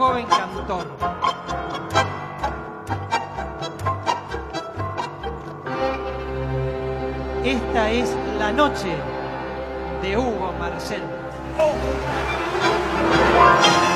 joven cantor. Esta es la noche de Hugo Marcel. Era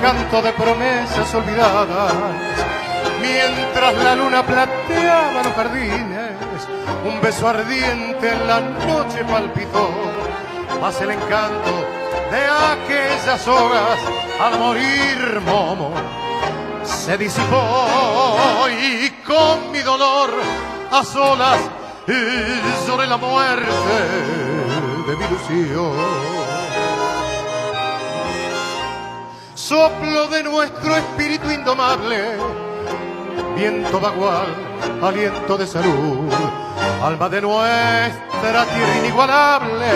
canto de promesas olvidadas, mientras la luna plateaba los jardines, un beso ardiente en la noche palpitó, más el encanto de aquellas horas al morir Momo se disipó y con mi dolor a solas lloré la muerte de mi ilusión. Soplo de nuestro espíritu indomable, viento vagual, aliento de salud, alma de nuestra tierra inigualable,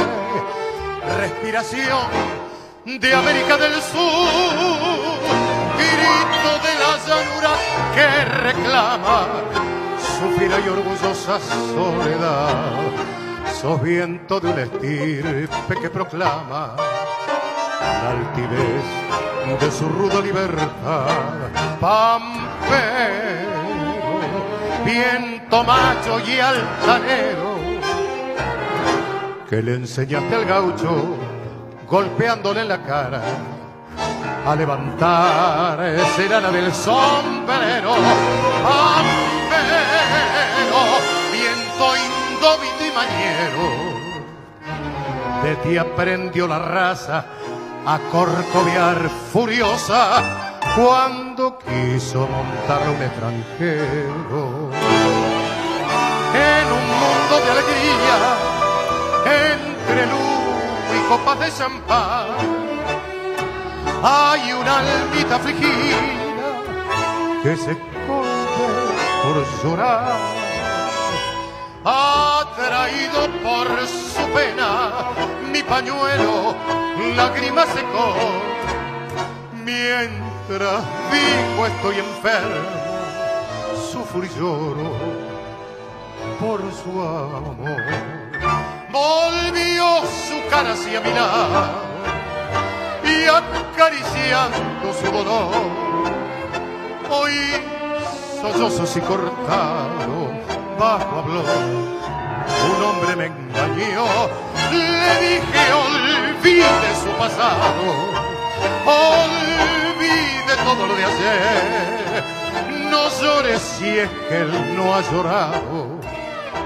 respiración de América del Sur, grito de la llanura que reclama su fina y orgullosa soledad. Sos viento de un estirpe que proclama la altivez de su ruda libertad. Pampero, viento macho y altanero, que le enseñaste al gaucho golpeándole en la cara a levantar serana del sombrero. Pampero, viento indómito y mañero, de ti aprendió la raza a corcovear furiosa cuando quiso montar un extranjero. En un mundo de alegría, entre luz y copas de champán, hay una almita afligida que se corre por llorar. Atraído por su pena, mi pañuelo lágrima secó. Mientras dijo estoy enfermo, sufro y lloro por su amor. Volvió su cara hacia mi lado y acariciando su dolor. Hoy sollozos y cortado, bajo habló. Un hombre me engañó, le dije olvide su pasado, olvide todo lo de ayer. No llores si es que él no ha llorado,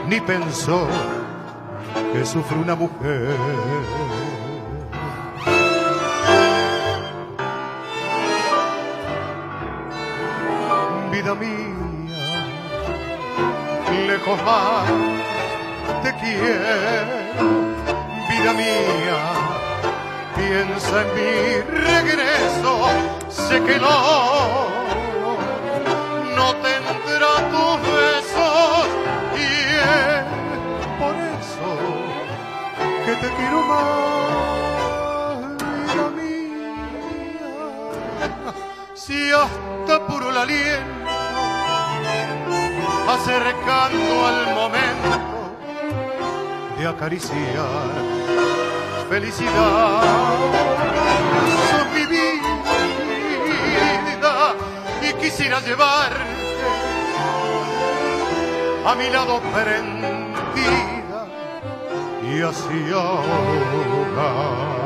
ni pensó que sufre una mujer. vida mía, lejos más te quiero, vida mía, piensa en mi regreso, sé que no, no tendrá tus besos. Y es por eso que te quiero más, vida mía, si hasta puro el aliento acercando al acariciar felicidad. Sos mi vida y quisiera llevarte a mi lado prendida y así ahogar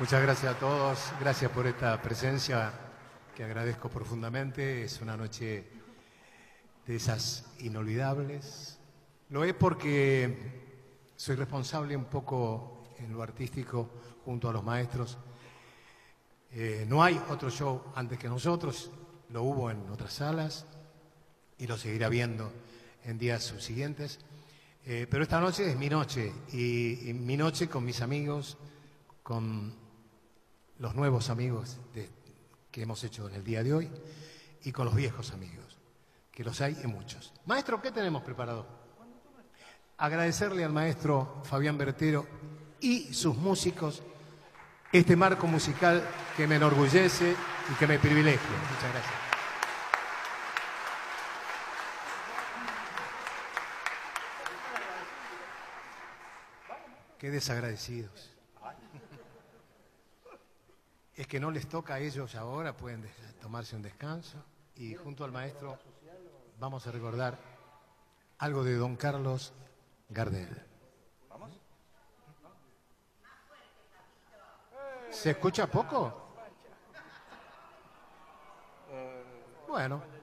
Muchas gracias a todos, gracias por esta presencia que agradezco profundamente. Es una noche de esas inolvidables. Lo es porque soy responsable un poco en lo artístico junto a los maestros. Eh, no hay otro show antes que nosotros, lo hubo en otras salas y lo seguirá viendo en días subsiguientes. Eh, pero esta noche es mi noche y mi noche con mis amigos, con los nuevos amigos que hemos hecho en el día de hoy y con los viejos amigos, que los hay en muchos. Maestro, ¿qué tenemos preparado? Agradecerle al maestro Fabián Bertero y sus músicos este marco musical que me enorgullece y que me privilegia. Muchas gracias. Qué desagradecidos es que no les toca a ellos ahora, pueden tomarse un descanso y junto al maestro vamos a recordar algo de don Carlos Gardel. ¿Se escucha poco? Bueno.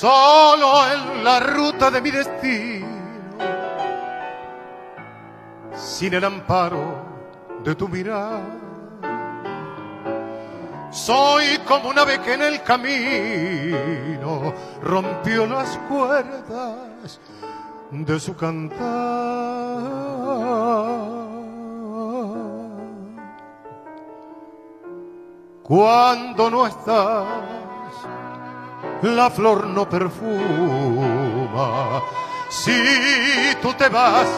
Solo en la ruta de mi destino, sin el amparo de tu mirar. Soy como una ave que en el camino rompió las cuerdas de su cantar. Cuando no estás la flor no perfuma. Si tú te vas,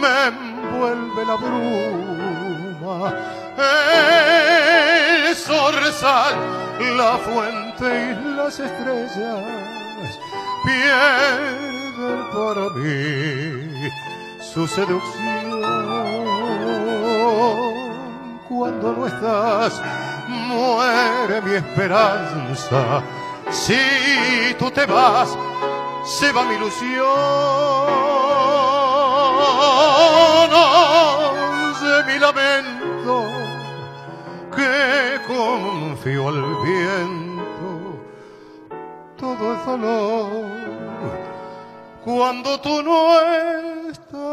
me envuelve la bruma. El zorzal, la fuente y las estrellas pierden para mí su seducción. Cuando no estás, muere mi esperanza si tú te vas, se va mi ilusión. de mi lamento que confío al viento. Todo es dolor cuando tú no estás.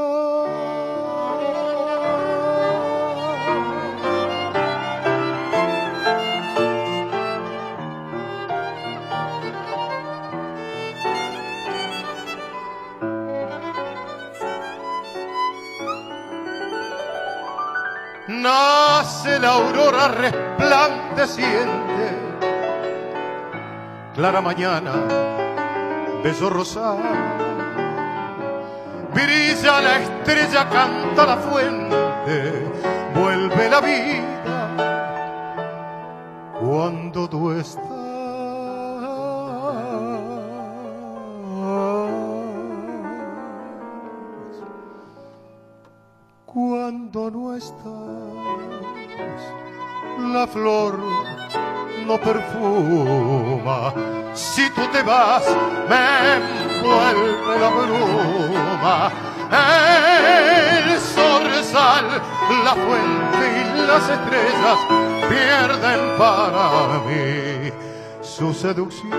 Nace la aurora resplandeciente, clara mañana, beso rosado, brilla la estrella, canta la fuente, vuelve la vida cuando tú estás. cuando no estás. La flor no perfuma. Si tú te vas, me envuelve la bruma. El zorzal, la fuente y las estrellas pierden para mí su seducción.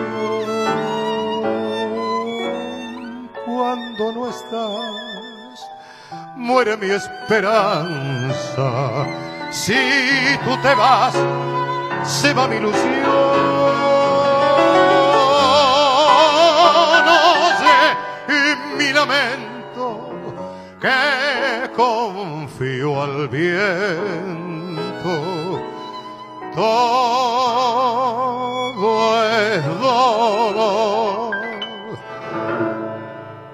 Cuando no estás muere mi esperanza. Si tú te vas, se va mi ilusión. Oye, mi lamento que confío al viento. Todo es dolor.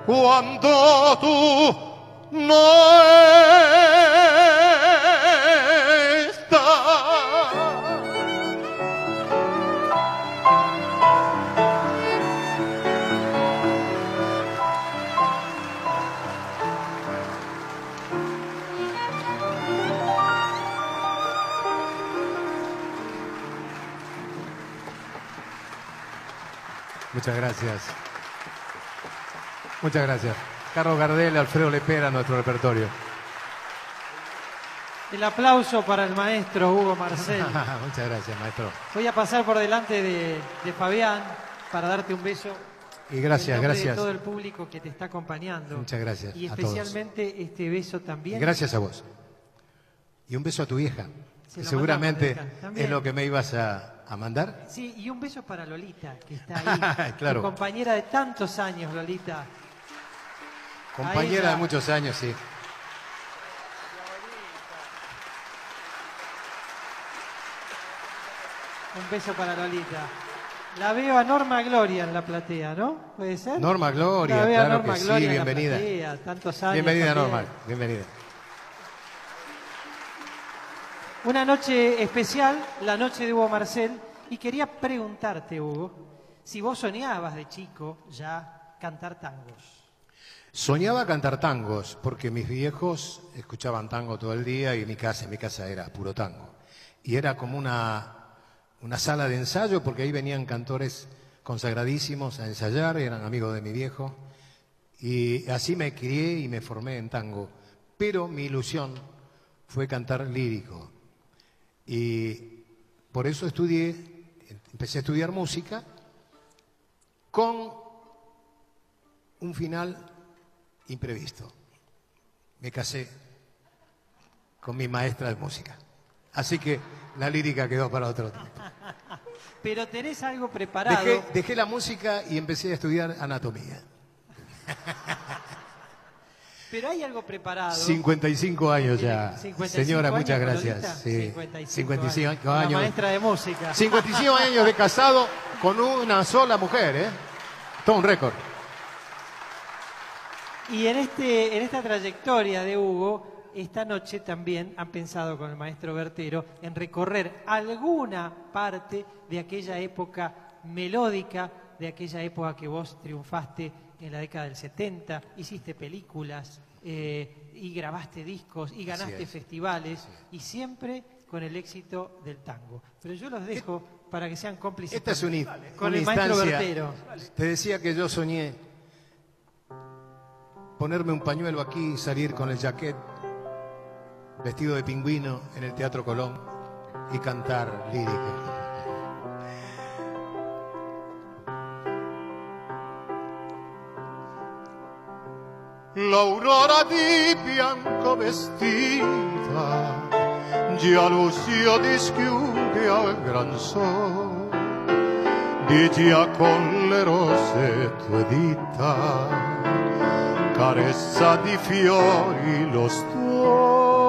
Cuando tú no está. Muchas gracias. Muchas gracias. Carlos Gardel, Alfredo Lepera, nuestro repertorio. El aplauso para el maestro Hugo Marcel. Muchas gracias, maestro. Voy a pasar por delante de, de Fabián para darte un beso. Y gracias, en gracias. De todo el público que te está acompañando. Muchas gracias. Y a todos. especialmente este beso también. Gracias a vos. Y un beso a tu. Se que seguramente hija. Es lo que me ibas a, a mandar. Sí, y un beso para Lolita, que está ahí. Claro. Compañera de tantos años, Lolita. Compañera de muchos años, sí. Un beso para Lolita. La veo a Norma Gloria en la platea, ¿no? ¿Puede ser? Norma Gloria, claro Norma que sí, Gloria bienvenida. platea, tantos años. Bienvenida, también. Norma. Bienvenida. Una noche especial, la noche de Hugo Marcel, y quería preguntarte, Hugo, si vos soñabas de chico ya cantar tangos. Soñaba cantar tangos porque mis viejos escuchaban tango todo el día y mi casa, mi casa era puro tango. Y era como una, una sala de ensayo porque ahí venían cantores consagradísimos a ensayar, eran amigos de mi viejo. Y así me crié y me formé en tango. Pero mi ilusión fue cantar lírico. Y por eso estudié, empecé a estudiar música con un final imprevisto. Me casé con mi maestra de música. Así que la lírica quedó para otro tiempo. Pero tenés algo preparado. Dejé, dejé la música y empecé a estudiar anatomía. Pero hay algo preparado. 55 años ya. 55 Señora, años, muchas gracias. Sí, 55, 55 La años. maestra de música. 55 años de casado con una sola mujer, ¿eh? Todo un récord. Y en, este, en esta trayectoria de Hugo, esta noche también han pensado con el maestro Bertero en recorrer alguna parte de aquella época melódica, de aquella época que vos triunfaste en la década del 70, hiciste películas eh, y grabaste discos y ganaste es. festivales y siempre con el éxito del tango. Pero yo los dejo para que sean cómplices Esta es in- con una el maestro. Bertero. Te decía que yo soñé ponerme un pañuelo aquí y salir con el jaquet vestido de pingüino en el Teatro Colón y cantar lírica. L'aurora di bianco vestita già l'uscio dischiude al gran sol di già con le rose tue dita carezza di fiori lo stuolo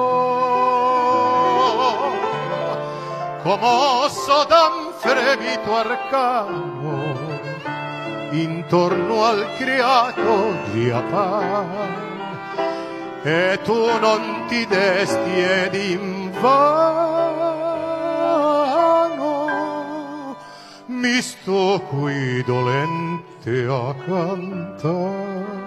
commosso da un fremito arcano intorno al creato già par e tu non ti desti ed invano mi sto qui dolente a cantare.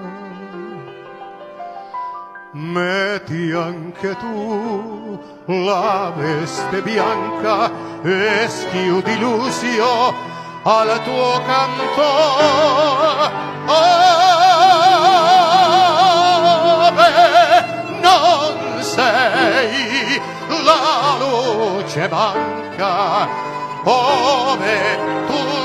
Metti anche tu la veste bianca e schiudi l'usio al tuo canto. Ove non sei la luce manca. Ove tu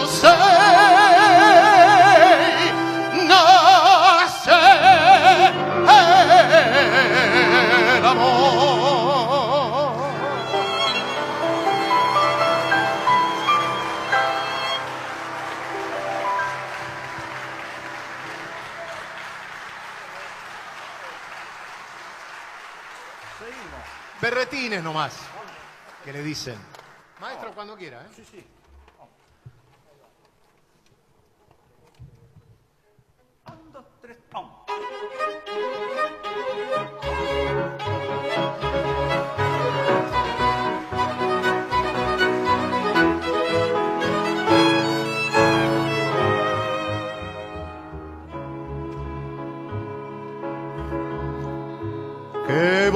Berretines nomás, que le dicen. Maestro, cuando quiera, ¿eh? Sí, sí. Qué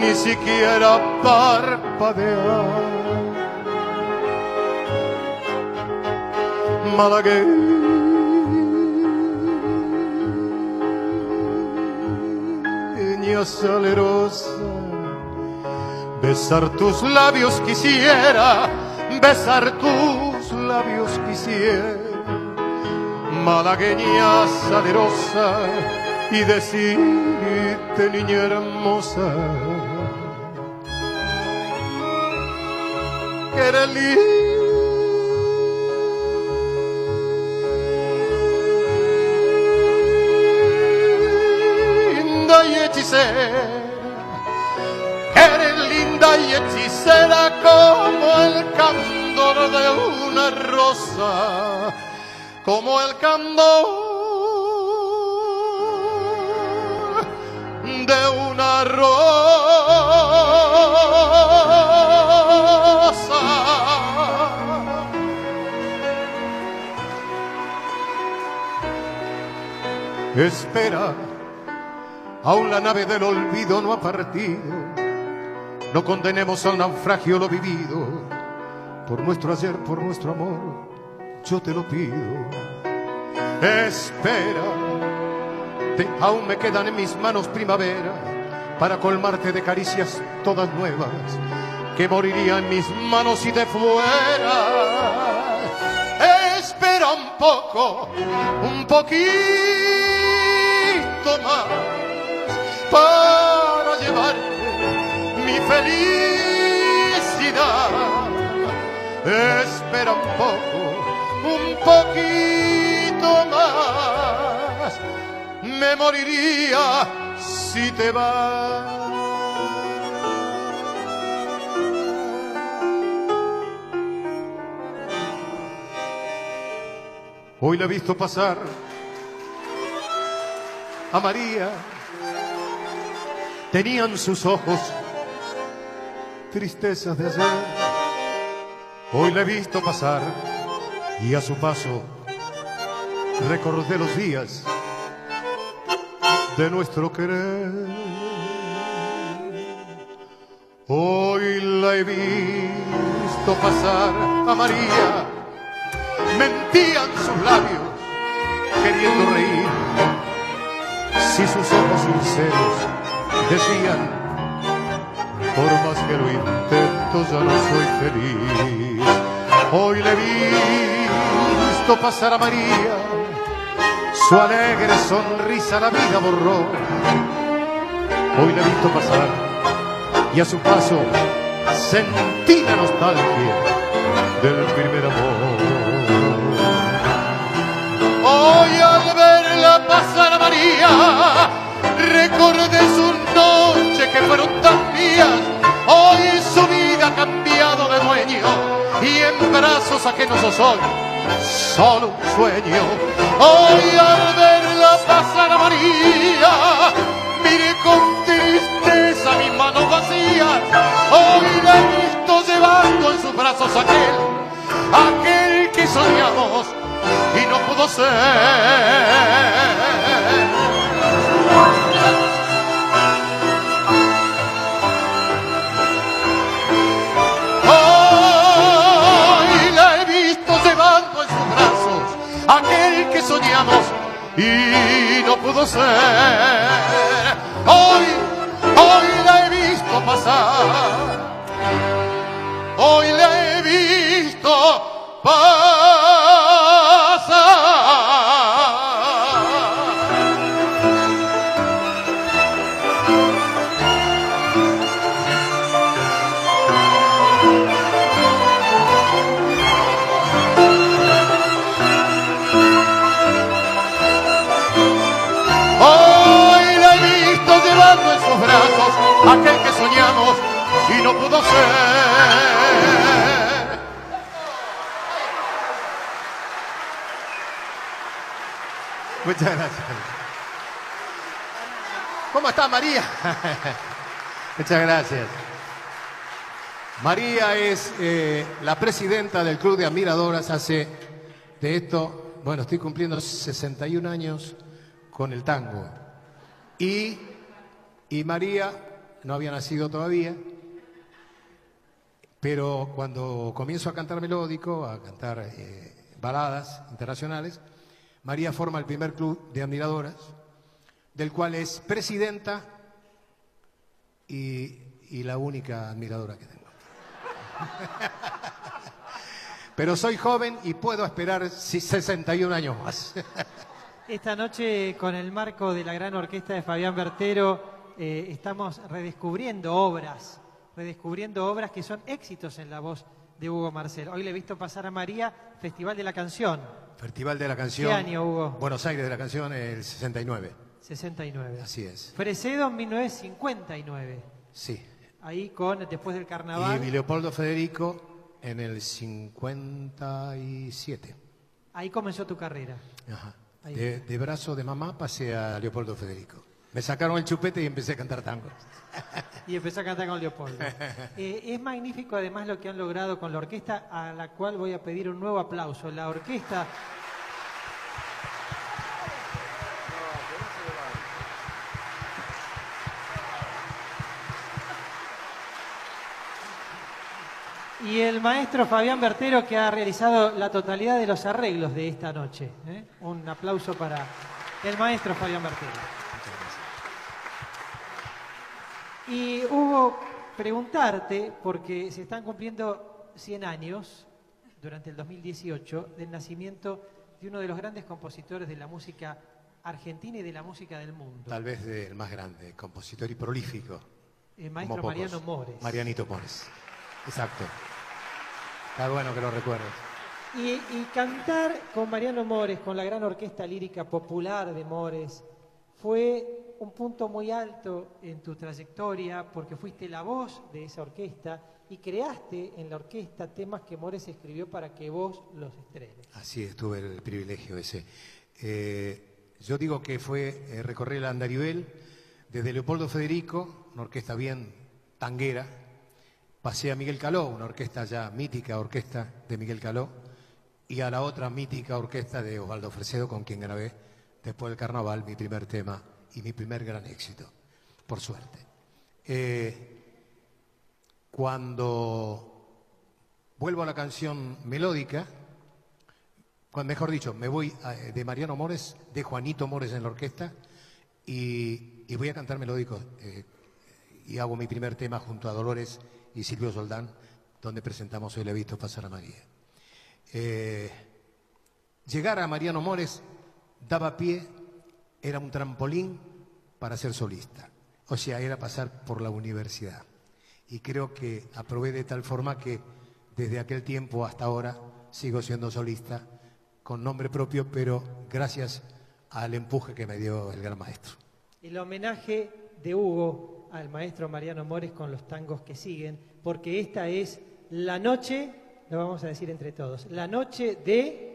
ni siquiera parpadear. malagueña salerosa. Besar tus labios quisiera, besar tus labios quisiera, malagueña salerosa, y decirte, niña hermosa, eres y hechicera, eres linda y hechicera como el candor de una rosa, como el candor de una rosa. Espera Aún la nave del olvido no ha partido. No condenemos al naufragio lo vivido. Por nuestro ayer, por nuestro amor, yo te lo pido. Espera, aún me quedan en mis manos primavera para colmarte de caricias todas nuevas que morirían en mis manos y de fuera. Espera un poco, un poquito más para llevarte mi felicidad. Espera un poco, un poquito más, me moriría si te vas. Hoy la he visto pasar a María tenían sus ojos tristezas de ayer. Hoy la he visto pasar y a su paso recordé los días de nuestro querer. Hoy la he visto pasar a María, mentían sus labios queriendo reír, si sus ojos sinceros decían, por más que lo intento ya no soy feliz. Hoy le he visto pasar a María, su alegre sonrisa la vida borró. Hoy le he visto pasar y a su paso sentí la nostalgia del primer amor. Pasar a María, recordé sus noches que fueron tan mías. Hoy su vida ha cambiado de dueño y en brazos ajenos soy solo un sueño. Hoy al verla pasar a María, miré con tristeza mis manos vacías. Hoy la he visto llevando en sus brazos aquel, aquel que soñamos y no pudo ser. No pudo ser. Hoy, hoy la he visto pasar, hoy Muchas gracias. ¿Cómo está María? Muchas gracias. María es eh, la presidenta del Club de Admiradoras hace de esto, bueno, estoy cumpliendo 61 años con el tango. Y, y María no había nacido todavía, pero cuando comienzo a cantar melódico, a cantar eh, baladas internacionales, María forma el primer club de admiradoras, del cual es presidenta y, la única admiradora que tengo. Pero soy joven y puedo esperar 61 años más. Esta noche, con el marco de la gran orquesta de Fabián Bertero, eh, estamos redescubriendo obras, redescubriendo obras que son éxitos en la voz de Hugo Marcel. Hoy le he visto pasar a María, Festival de la Canción. Festival de la Canción. ¿Qué año, Hugo? Buenos Aires de la Canción, el 69. 69. Así es. Fresedo en 1959. Sí. Ahí con, después del carnaval. Y Leopoldo Federico en el 57. Ahí comenzó tu carrera. Ajá. De, de, brazo de mamá pasé a Leopoldo Federico. Me sacaron el chupete y empecé a cantar tango. Y empecé a cantar con Leopoldo. Eh, es magnífico además lo que han logrado con la orquesta, a la cual voy a pedir un nuevo aplauso. La orquesta Y el maestro Fabián Bertero que ha realizado la totalidad de los arreglos de esta noche. ¿eh? Un aplauso para el maestro Fabián Bertero. Y hubo preguntarte, porque se están cumpliendo 100 años durante el 2018 del nacimiento de uno de los grandes compositores de la música argentina y de la música del mundo. Tal vez el más grande, compositor y prolífico. El maestro Mariano Mores. Marianito Mores. Exacto. Está bueno que lo recuerdes. Y, cantar con Mariano Mores, con la gran orquesta lírica popular de Mores, fue un punto muy alto en tu trayectoria porque fuiste la voz de esa orquesta y creaste en la orquesta temas que Mores escribió para que vos los estrenes. Así es, tuve el privilegio ese. Eh, yo digo que fue eh, recorrer el Andarivel desde Leopoldo Federico, una orquesta bien tanguera, pasé a Miguel Caló, una orquesta ya mítica, orquesta de Miguel Caló, y a la otra mítica orquesta de Osvaldo Fresedo, con quien grabé después del carnaval mi primer tema y mi primer gran éxito, por suerte. Eh, cuando vuelvo a la canción melódica, mejor dicho, me voy de Mariano Mores, de Juanito Mores en la orquesta, y, voy a cantar melódico. Eh, y hago mi primer tema junto a Dolores y Silvio Soldán, donde presentamos Hoy le he visto pasar a María. Eh, llegar a Mariano Mores daba pie, era un trampolín para ser solista. O sea, era pasar por la universidad. Y creo que aprobé de tal forma que desde aquel tiempo hasta ahora sigo siendo solista con nombre propio, pero gracias al empuje que me dio el gran maestro. El homenaje de Hugo al maestro Mariano Mores con los tangos que siguen, porque esta es la noche, lo vamos a decir entre todos, la noche de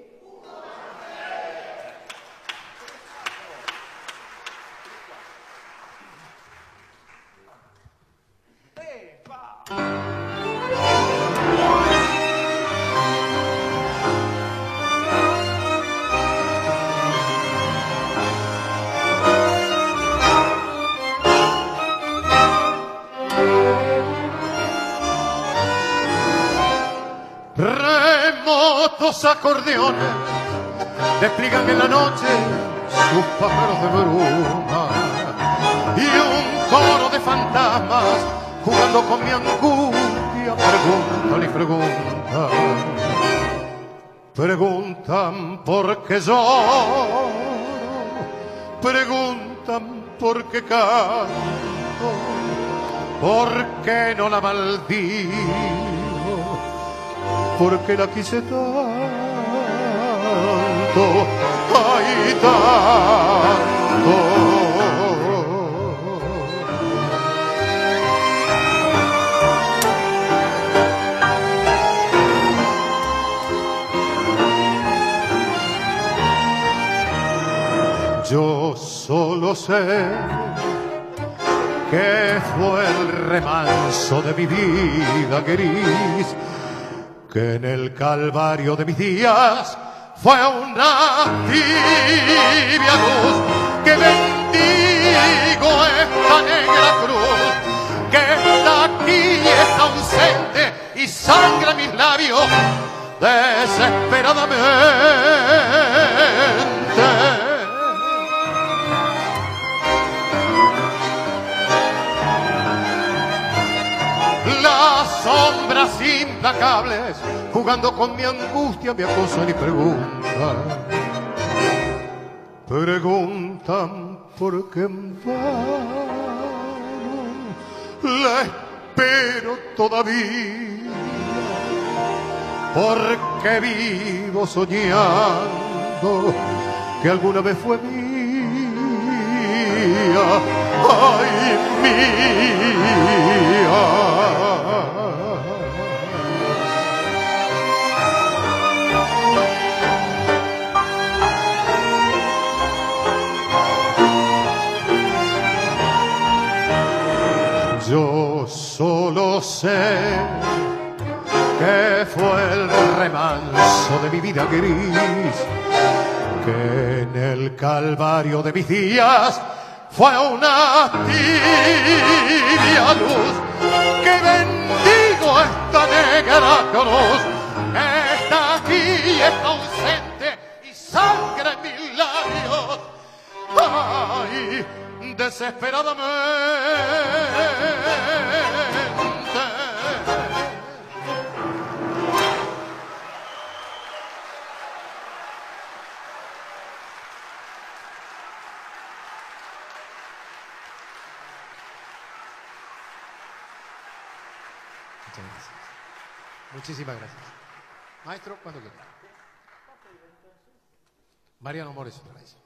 acordeones despliegan en la noche sus pájaros de bruma y un coro de fantasmas jugando con mi angustia. Preguntan y preguntan preguntan por qué yo preguntan por qué canto por qué no la maldigo porque la quise tanto, ay tanto. sé que fue el remanso de mi vida gris, que en el calvario de mis días fue una tibia luz que bendigo esta negra cruz que está aquí y está ausente y sangra mis labios desesperadamente. Sombras implacables jugando con mi angustia me acosan y preguntan. Preguntan por qué en vano la espero todavía. Porque vivo soñando que alguna vez fue mía. Ay, mía. Que fue el remanso de mi vida gris, que en el calvario de mis días fue una tibia luz que bendigo esta negra cruz, está aquí está ausente y sangre en mis labios. Ay, desesperadamente. Muchísimas gracias. Maestro, cuando quiera. Mariano Mores, paraíso.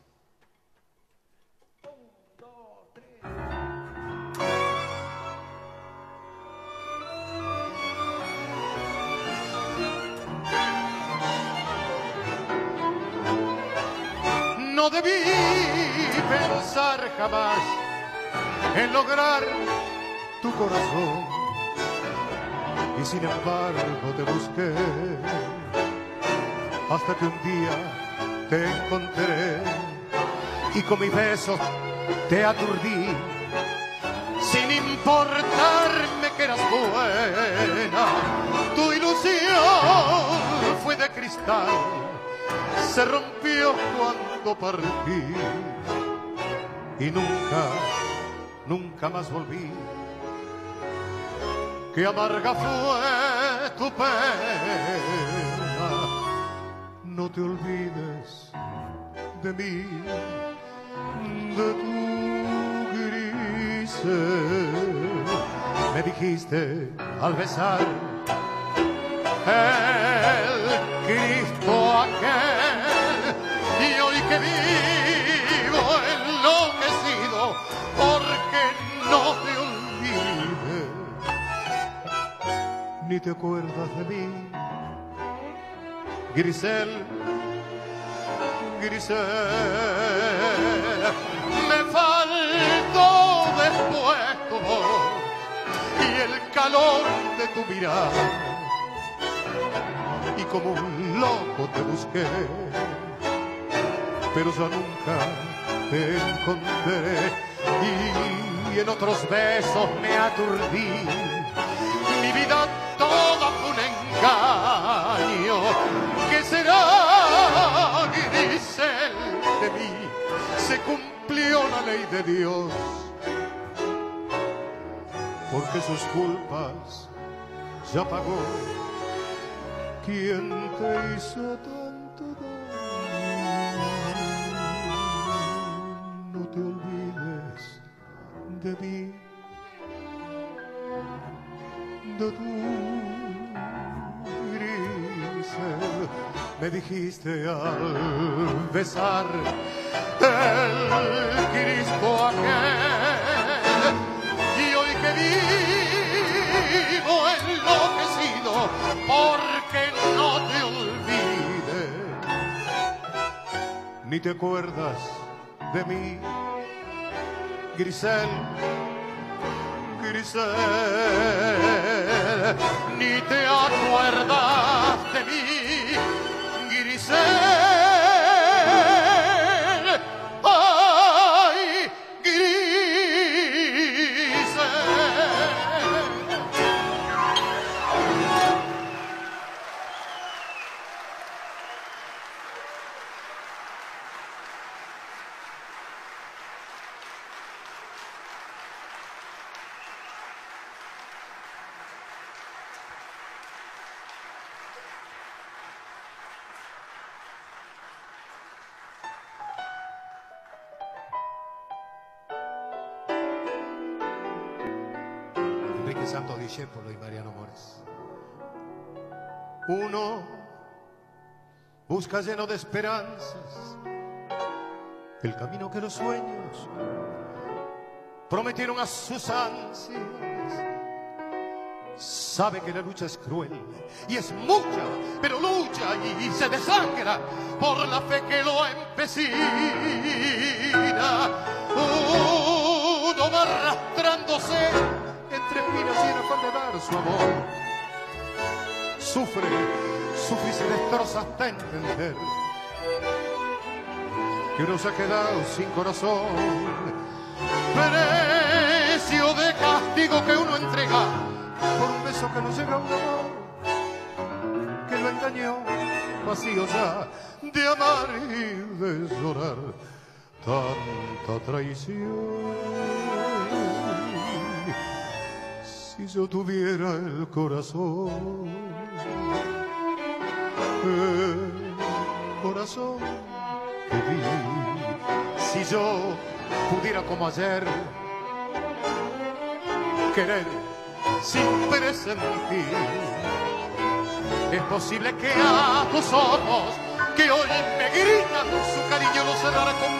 No debí pensar jamás en lograr tu corazón. Y sin embargo te busqué hasta que un día te encontré y con mis besos te aturdí. Sin importarme que eras buena, tu ilusión fue de cristal se rompió cuando partí y nunca, nunca más volví. Qué amarga fue tu pena, no te olvides de mí, de tu gris. Me dijiste al besar el Cristo aquel y hoy que vivo enloquecido porque no te ni te acuerdas de mí. Grisel Grisel me faltó después tu voz y el calor de tu mirada. Y como un loco te busqué, pero yo nunca te encontré. Y en otros besos me aturdí. Mi vida engaño, que será Grisel de mí? Se cumplió la ley de Dios, porque sus culpas ya pagó ¿Quién te hizo tanto daño? No te olvides de mí, de tu Me dijiste al besar el Cristo aquel. Y hoy que vivo enloquecido porque no te olvides, ni te acuerdas de mí, Grisel, Grisel, ni te acuerdas de mí, Grisel. Busca lleno de esperanzas el camino que los sueños prometieron a sus ansias. Sabe que la lucha es cruel y es mucha, pero lucha y se desangra por la fe que lo empecina. Uno va arrastrándose entre espinas y en dar su amor sufre, sufre y se destroza hasta entender que uno se ha quedado sin corazón. Precio de castigo que uno entrega por un beso que no llega a un amor que lo engañó, vacío ya de amar y de llorar tanta traición. Si yo tuviera el corazón corazón que di. Si yo pudiera como ayer querer sin presentir, es posible que a tus ojos que hoy me gritan su cariño lo cerrara con mi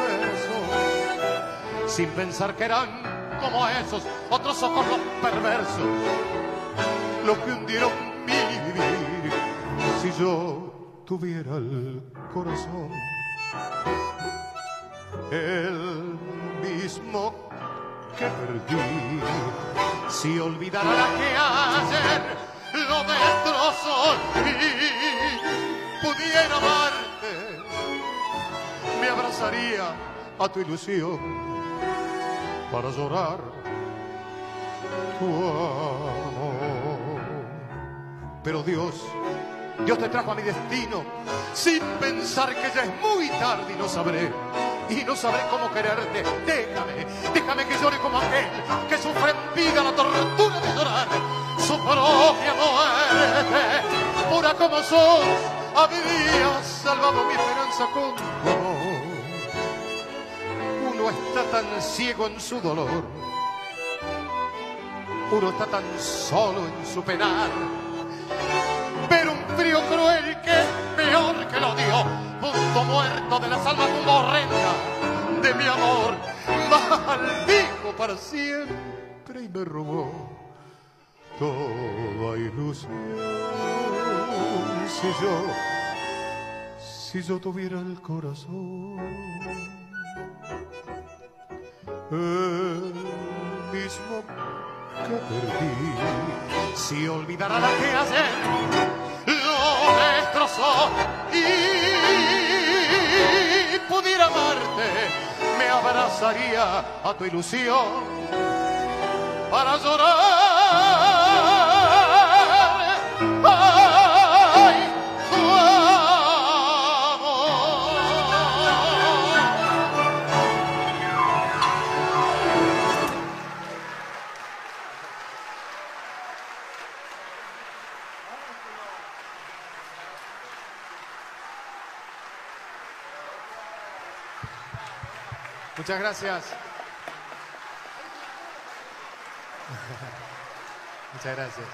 beso, sin pensar que eran como esos otros ojos los perversos, los que hundieron si yo tuviera el corazón. El mismo que perdí si olvidara que ayer lo destrozó y pudiera amarte me abrazaría a tu ilusión para llorar tu amor. Pero Dios Dios te trajo a mi destino sin pensar que ya es muy tarde y no sabré. Y no sabré cómo quererte. Déjame, déjame que llore como aquel que sufre en vida la tortura de llorar su propia muerte. Pura como sos, habrías salvado mi esperanza con amor. Uno está tan ciego en su dolor. Uno está tan solo en su penar frío cruel que es peor que lo dio, punto muerto de las almas horrenda de mi amor, maldijo para siempre y me robó toda ilusión. Si yo, si yo tuviera el corazón, el mismo que perdí, si olvidara la que lo destrozó y pudiera amarte, me abrazaría a tu ilusión para llorar. Muchas gracias. Muchas gracias.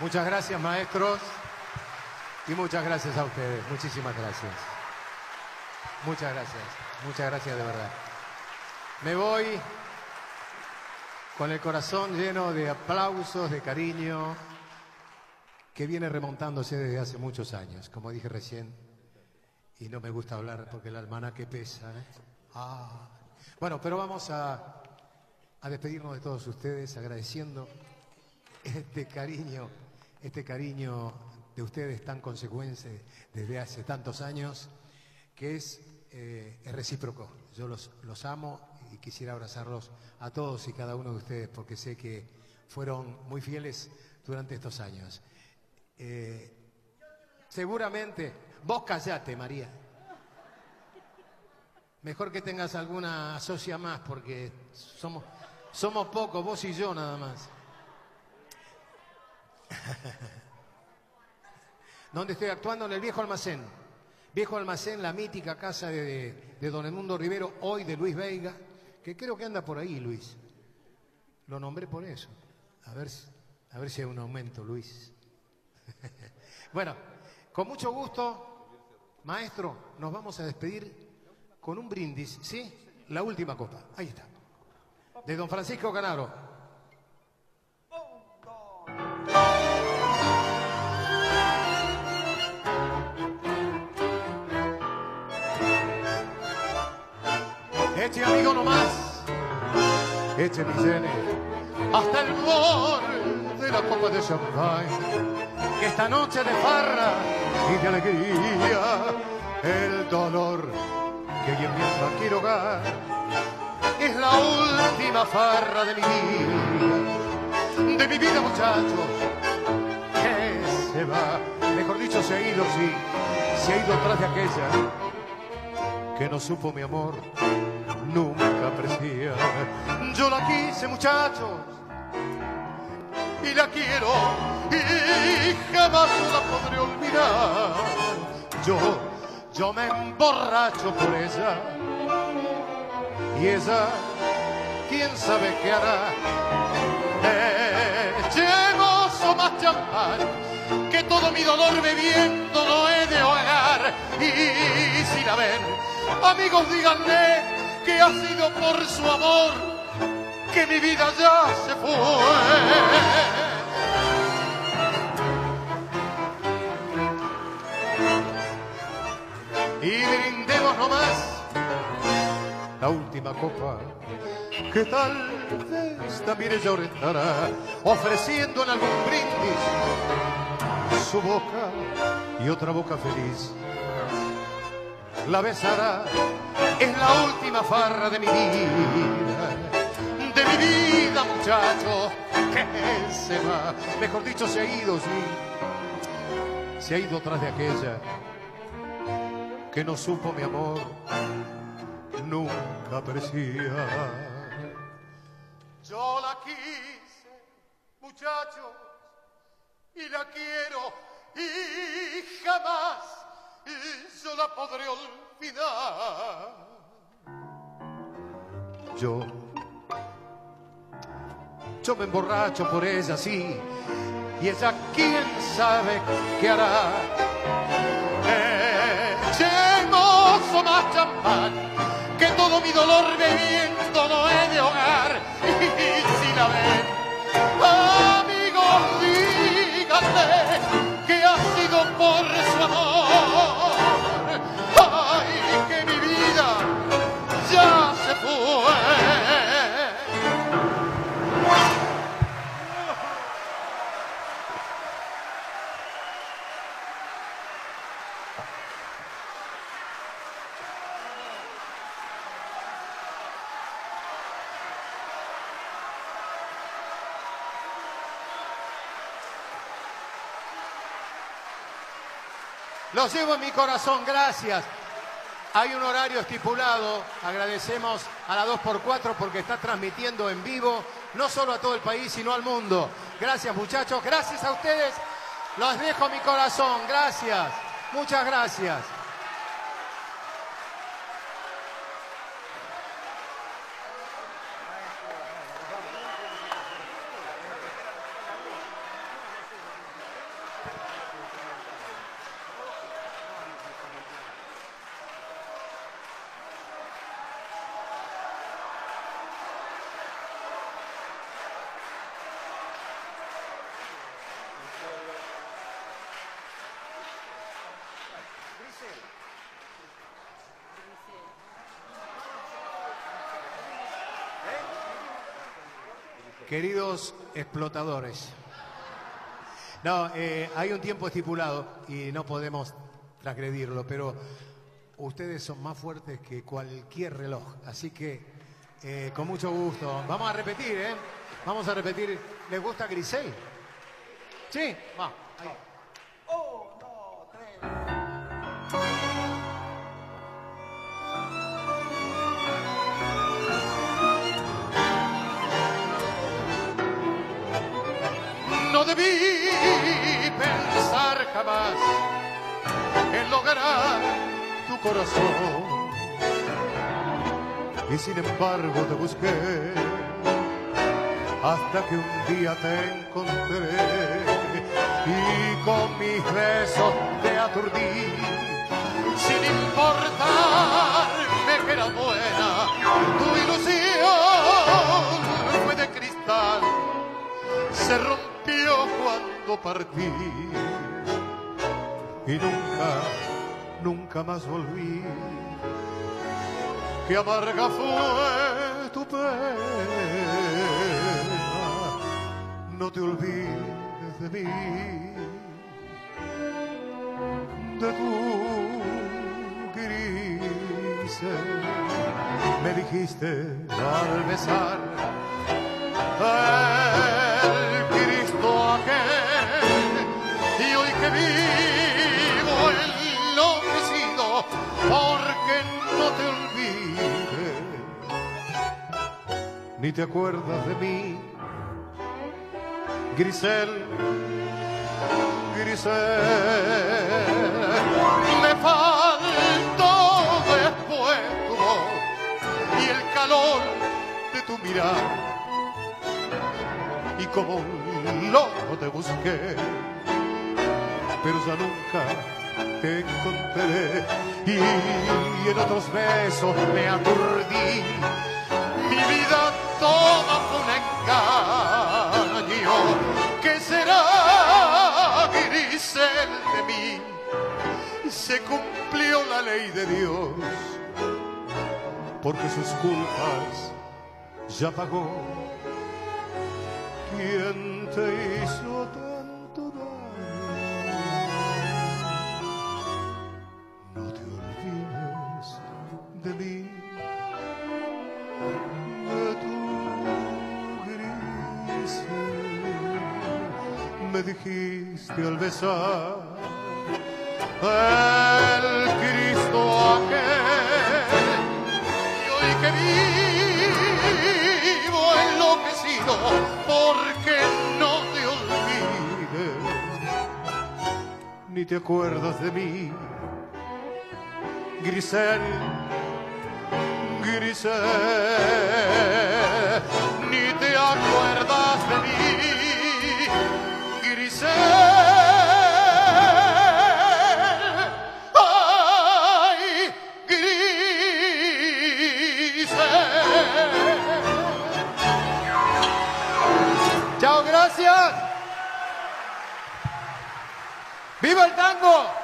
Muchas gracias, maestros. Y muchas gracias a ustedes. Muchísimas gracias. Muchas gracias. Muchas gracias de verdad. Me voy con el corazón lleno de aplausos, de cariño, que viene remontándose desde hace muchos años, como dije recién, y no me gusta hablar porque el almanaque pesa. ¿eh? Ah. Bueno, pero vamos a, despedirnos de todos ustedes agradeciendo este cariño, este cariño de ustedes tan consecuente desde hace tantos años, que es, eh, recíproco. Yo los amo y quisiera abrazarlos a todos y cada uno de ustedes porque sé que fueron muy fieles durante estos años. Eh, seguramente, vos callate, María. Mejor que tengas alguna socia más porque somos, somos pocos, vos y yo nada más. ¿Dónde estoy actuando? En el viejo almacén. Viejo almacén, la mítica casa de, de, Don Edmundo Rivero, hoy de Luis Veiga, que creo que anda por ahí, Luis. Lo nombré por eso. A ver, a ver si hay un aumento, Luis. bueno, con mucho gusto, maestro, nos vamos a despedir con un brindis, ¿sí? La última copa. Ahí está. De don Francisco Canaro. Eche amigo nomás, eche mi gene hasta el borde de la copa de champán. Que esta noche de farra y de alegría, el dolor que hoy alma quiero hogar, es la última farra de mi vida, de mi vida muchachos, que se va, mejor dicho se ha ido, sí, se ha ido atrás de aquella que no supo mi amor nunca apreciar. Yo la quise, muchachos, y la quiero, y jamás la podré olvidar. Yo, yo me emborracho por ella, y ella, quién sabe qué hará. Echemos más champán, que todo mi dolor bebiendo no he de ahogar, y si la ven, amigos, díganle que ha sido por su amor que mi vida ya se fue. Y brindemos nomás la última copa que tal vez también ella ordenará, ofreciendo en algún brindis su boca y otra boca feliz la besará. Es la última farra de mi vida, de mi vida, muchacho, que se va. Mejor dicho, se ha ido, sí. Se ha ido tras de aquella que no supo mi amor, nunca apreciar. Yo la quise, muchacho, y la quiero, y jamás yo la podré olvidar. Yo, yo me emborracho por ella, sí, y ella quién sabe qué hará. Echemos más champán, que todo mi dolor bebiendo no he de hogar, y si la ven, amigos, díganle que ha sido por su amor. Los llevo en mi corazón, gracias. Hay un horario estipulado, agradecemos a la 2x4 porque está transmitiendo en vivo, no solo a todo el país, sino al mundo. Gracias muchachos, gracias a ustedes, los dejo en mi corazón, gracias, muchas gracias. Queridos explotadores. No, eh, hay un tiempo estipulado y no podemos transgredirlo, pero ustedes son más fuertes que cualquier reloj. Así que, eh, con mucho gusto. Vamos a repetir, ¿eh? Vamos a repetir. ¿Les gusta Grisel? Sí, va. Ahí. Y sin embargo te busqué. Hasta que un día te encontré y con mis besos te aturdí. Sin importarme que era buena tu ilusión fue de cristal. Se rompió cuando partí y nunca, nunca más volví. Qué amarga fue tu pena, no te olvides de mí, de tu gris. Me dijiste al besar el Cristo aquel y hoy que vivo enloquecido porque no te olvides ni te acuerdas de mí. Grisel Grisel me faltó después tu voz y el calor de tu mirar. Y como un loco te busqué, pero ya nunca te encontré. Y en otros besos me aturdí. Toda fue un engaño, ¿qué será Grisel de mí? Se cumplió la ley de Dios, porque sus culpas ya pagó ¿Quién te hizo tanto Me dijiste al besar el Cristo aquel. Y hoy que vivo enloquecido porque no te olvides ni te acuerdas de mí Grisel Grisel. Ni te acuerdas ¡Viva el tango!